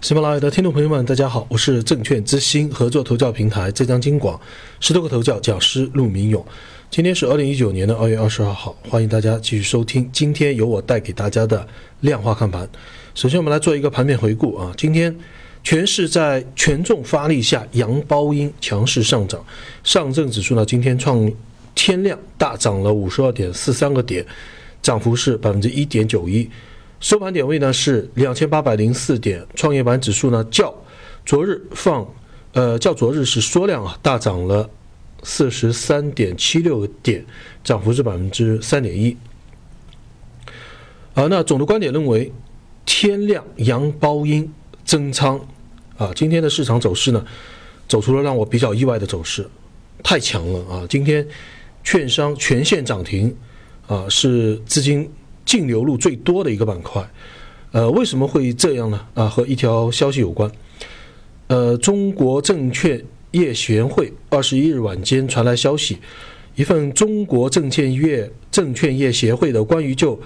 喜马拉雅的听众朋友们，大家好，我是证券之星合作投教平台浙江金广十多个头教讲师陆明勇。今天是二零一九年的二月二十二号，欢迎大家继续收听今天由我带给大家的量化看盘。首先，我们来做一个盘面回顾啊。今天全市在权重发力下，阳包阴强势上涨，上证指数呢今天创天量大涨了五十二点四三个点，涨幅是百分之一点九一。收盘点位呢是两千八百零四点，创业板指数呢较昨日放，呃较昨日是缩量啊，大涨了四十三点七六点，涨幅是百分之三点一。啊，那总的观点认为，天量阳包阴增仓啊，今天的市场走势呢，走出了让我比较意外的走势，太强了啊！今天券商全线涨停啊，是资金。净流入最多的一个板块，呃，为什么会这样呢？啊，和一条消息有关。呃，中国证券业协会二十一日晚间传来消息，一份中国证券业证券业协会的关于就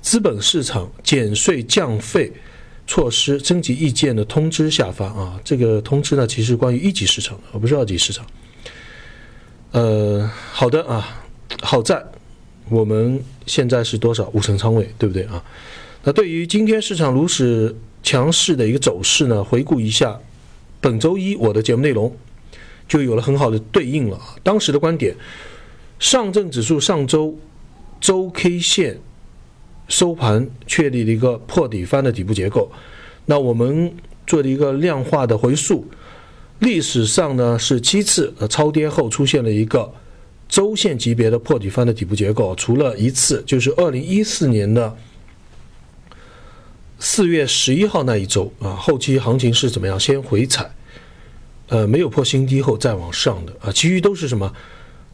资本市场减税降费措施征集意见的通知下发啊。这个通知呢，其实关于一级市场，而不是二级市场。呃，好的啊，好在。我们现在是多少五成仓位，对不对啊？那对于今天市场如此强势的一个走势呢？回顾一下本周一我的节目内容，就有了很好的对应了。当时的观点，上证指数上周周 K 线收盘确立了一个破底翻的底部结构，那我们做了一个量化的回溯，历史上呢是七次呃超跌后出现了一个。周线级别的破底翻的底部结构，除了一次，就是二零一四年的四月十一号那一周啊，后期行情是怎么样？先回踩，呃，没有破新低后再往上的啊，其余都是什么？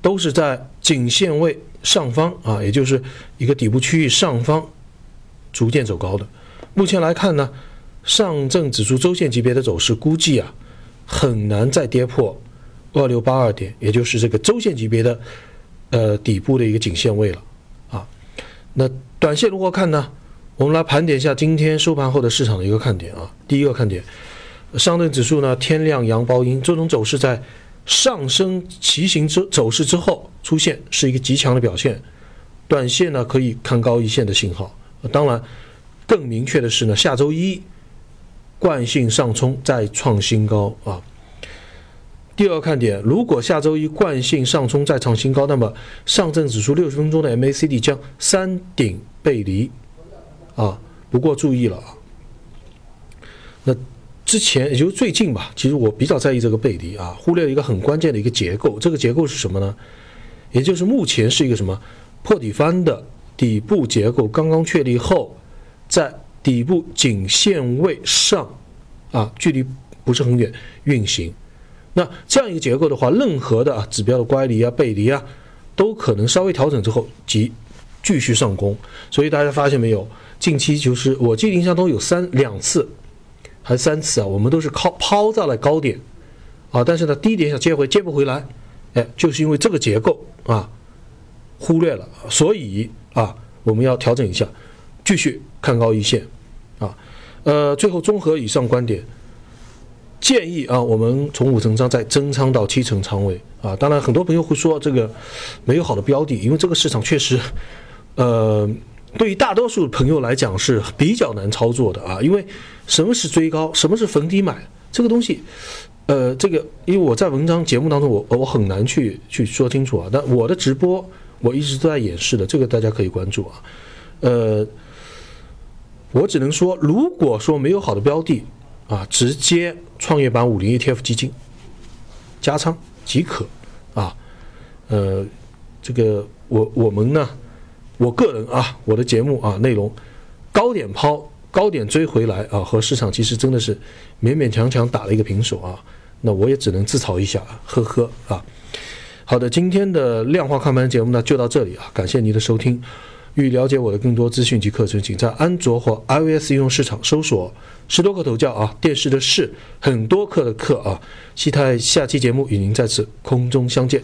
都是在颈线位上方啊，也就是一个底部区域上方逐渐走高的。目前来看呢，上证指数周线级别的走势估计啊，很难再跌破。二六八二点，也就是这个周线级别的，呃底部的一个颈线位了，啊，那短线如何看呢？我们来盘点一下今天收盘后的市场的一个看点啊。第一个看点，上证指数呢天量阳包阴，这种走势在上升骑行之走势之后出现，是一个极强的表现，短线呢可以看高一线的信号。当然，更明确的是呢，下周一惯性上冲再创新高啊。第二个看点，如果下周一惯性上冲再创新高，那么上证指数六十分钟的 MACD 将三顶背离，啊，不过注意了啊，那之前也就最近吧，其实我比较在意这个背离啊，忽略了一个很关键的一个结构，这个结构是什么呢？也就是目前是一个什么破底翻的底部结构刚刚确立后，在底部颈线位上，啊，距离不是很远运行。那这样一个结构的话，任何的指标的乖离啊、背离啊，都可能稍微调整之后即继续上攻。所以大家发现没有，近期就是我记得印象中有三两次，还三次啊，我们都是靠抛在了高点啊，但是呢低点想接回接不回来，哎，就是因为这个结构啊忽略了，所以啊我们要调整一下，继续看高一线啊。呃，最后综合以上观点。建议啊，我们从五成仓再增仓到七成仓位啊。当然，很多朋友会说这个没有好的标的，因为这个市场确实，呃，对于大多数朋友来讲是比较难操作的啊。因为什么是追高，什么是逢低买，这个东西，呃，这个因为我在文章节目当中，我我很难去去说清楚啊。但我的直播我一直都在演示的，这个大家可以关注啊。呃，我只能说，如果说没有好的标的。啊，直接创业板五零 ETF 基金加仓即可啊。呃，这个我我们呢，我个人啊，我的节目啊内容高点抛，高点追回来啊，和市场其实真的是勉勉强强打了一个平手啊。那我也只能自嘲一下，呵呵啊。好的，今天的量化看盘节目呢就到这里啊，感谢您的收听。欲了解我的更多资讯及课程，请在安卓或 iOS 应用市场搜索“十多课头教”啊，电视的“视”，很多课的“课”啊。期待下期节目与您再次空中相见。